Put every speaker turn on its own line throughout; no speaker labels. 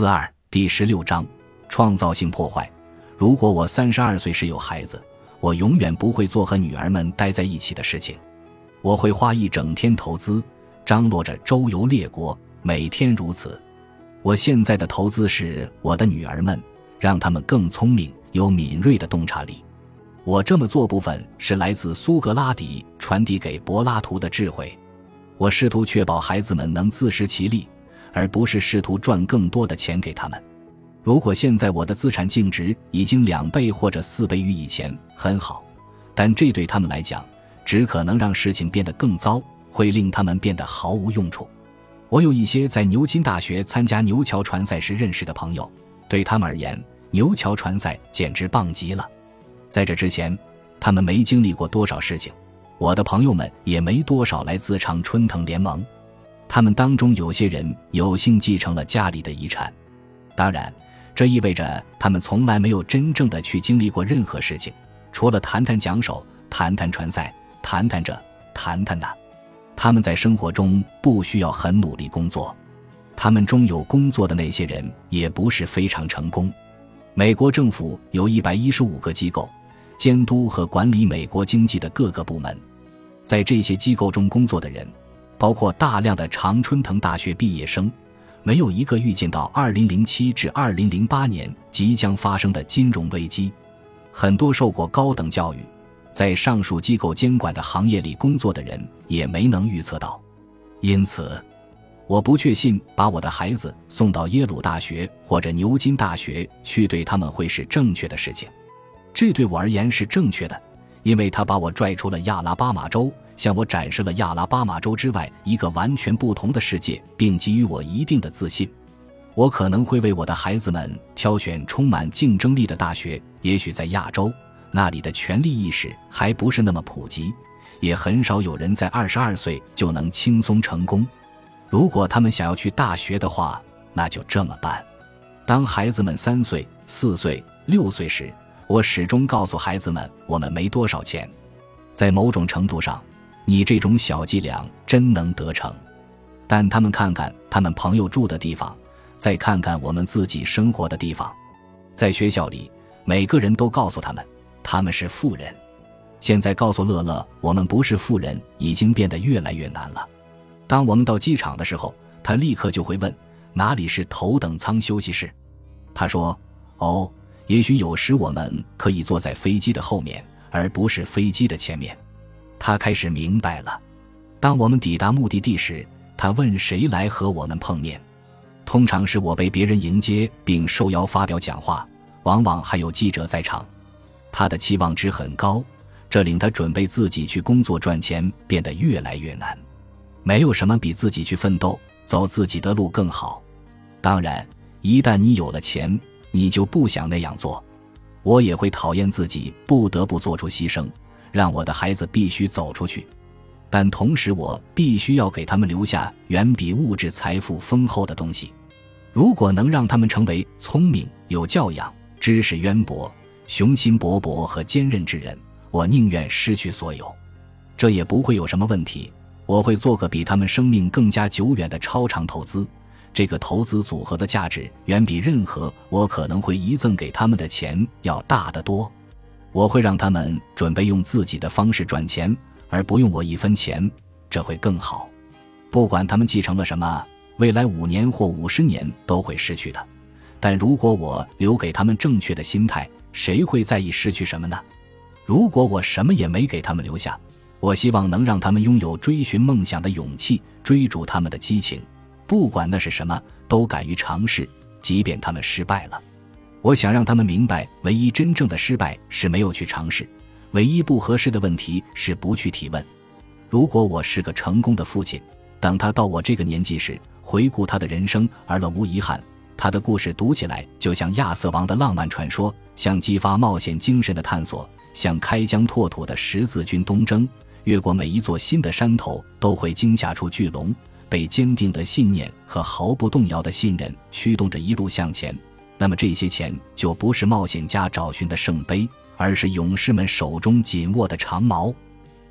四二第十六章创造性破坏。如果我三十二岁时有孩子，我永远不会做和女儿们待在一起的事情。我会花一整天投资，张罗着周游列国，每天如此。我现在的投资是我的女儿们，让她们更聪明，有敏锐的洞察力。我这么做部分是来自苏格拉底传递给柏拉图的智慧。我试图确保孩子们能自食其力。而不是试图赚更多的钱给他们。如果现在我的资产净值已经两倍或者四倍于以前，很好，但这对他们来讲，只可能让事情变得更糟，会令他们变得毫无用处。我有一些在牛津大学参加牛桥船赛时认识的朋友，对他们而言，牛桥船赛简直棒极了。在这之前，他们没经历过多少事情，我的朋友们也没多少来自常春藤联盟。他们当中有些人有幸继承了家里的遗产，当然，这意味着他们从来没有真正的去经历过任何事情，除了谈谈奖手、谈谈传赛、谈谈这、谈谈那。他们在生活中不需要很努力工作，他们中有工作的那些人也不是非常成功。美国政府有一百一十五个机构，监督和管理美国经济的各个部门，在这些机构中工作的人。包括大量的常春藤大学毕业生，没有一个预见到2007至2008年即将发生的金融危机。很多受过高等教育，在上述机构监管的行业里工作的人也没能预测到。因此，我不确信把我的孩子送到耶鲁大学或者牛津大学去对他们会是正确的事情。这对我而言是正确的，因为他把我拽出了亚拉巴马州。向我展示了亚拉巴马州之外一个完全不同的世界，并给予我一定的自信。我可能会为我的孩子们挑选充满竞争力的大学，也许在亚洲，那里的权利意识还不是那么普及，也很少有人在二十二岁就能轻松成功。如果他们想要去大学的话，那就这么办。当孩子们三岁、四岁、六岁时，我始终告诉孩子们，我们没多少钱，在某种程度上。你这种小伎俩真能得逞，但他们看看他们朋友住的地方，再看看我们自己生活的地方，在学校里，每个人都告诉他们他们是富人。现在告诉乐乐我们不是富人，已经变得越来越难了。当我们到机场的时候，他立刻就会问哪里是头等舱休息室。他说：“哦，也许有时我们可以坐在飞机的后面，而不是飞机的前面。”他开始明白了。当我们抵达目的地时，他问谁来和我们碰面。通常是我被别人迎接并受邀发表讲话，往往还有记者在场。他的期望值很高，这令他准备自己去工作赚钱变得越来越难。没有什么比自己去奋斗、走自己的路更好。当然，一旦你有了钱，你就不想那样做。我也会讨厌自己不得不做出牺牲。让我的孩子必须走出去，但同时我必须要给他们留下远比物质财富丰厚的东西。如果能让他们成为聪明、有教养、知识渊博、雄心勃勃和坚韧之人，我宁愿失去所有。这也不会有什么问题。我会做个比他们生命更加久远的超长投资，这个投资组合的价值远比任何我可能会遗赠给他们的钱要大得多。我会让他们准备用自己的方式赚钱，而不用我一分钱，这会更好。不管他们继承了什么，未来五年或五十年都会失去的。但如果我留给他们正确的心态，谁会在意失去什么呢？如果我什么也没给他们留下，我希望能让他们拥有追寻梦想的勇气，追逐他们的激情，不管那是什么，都敢于尝试，即便他们失败了。我想让他们明白，唯一真正的失败是没有去尝试，唯一不合适的问题是不去提问。如果我是个成功的父亲，等他到我这个年纪时，回顾他的人生而乐无遗憾，他的故事读起来就像亚瑟王的浪漫传说，像激发冒险精神的探索，像开疆拓土的十字军东征，越过每一座新的山头都会惊吓出巨龙，被坚定的信念和毫不动摇的信任驱动着一路向前。那么这些钱就不是冒险家找寻的圣杯，而是勇士们手中紧握的长矛。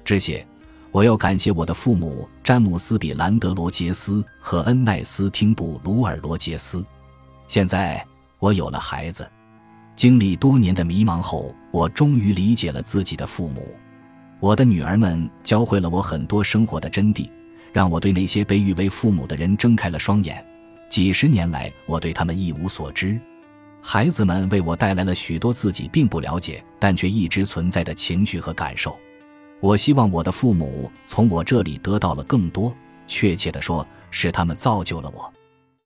这些，我要感谢我的父母詹姆斯·比兰德·罗杰斯和恩奈斯汀·布鲁尔·罗杰斯。现在我有了孩子，经历多年的迷茫后，我终于理解了自己的父母。我的女儿们教会了我很多生活的真谛，让我对那些被誉为父母的人睁开了双眼。几十年来，我对他们一无所知。孩子们为我带来了许多自己并不了解，但却一直存在的情绪和感受。我希望我的父母从我这里得到了更多，确切地说，是他们造就了我。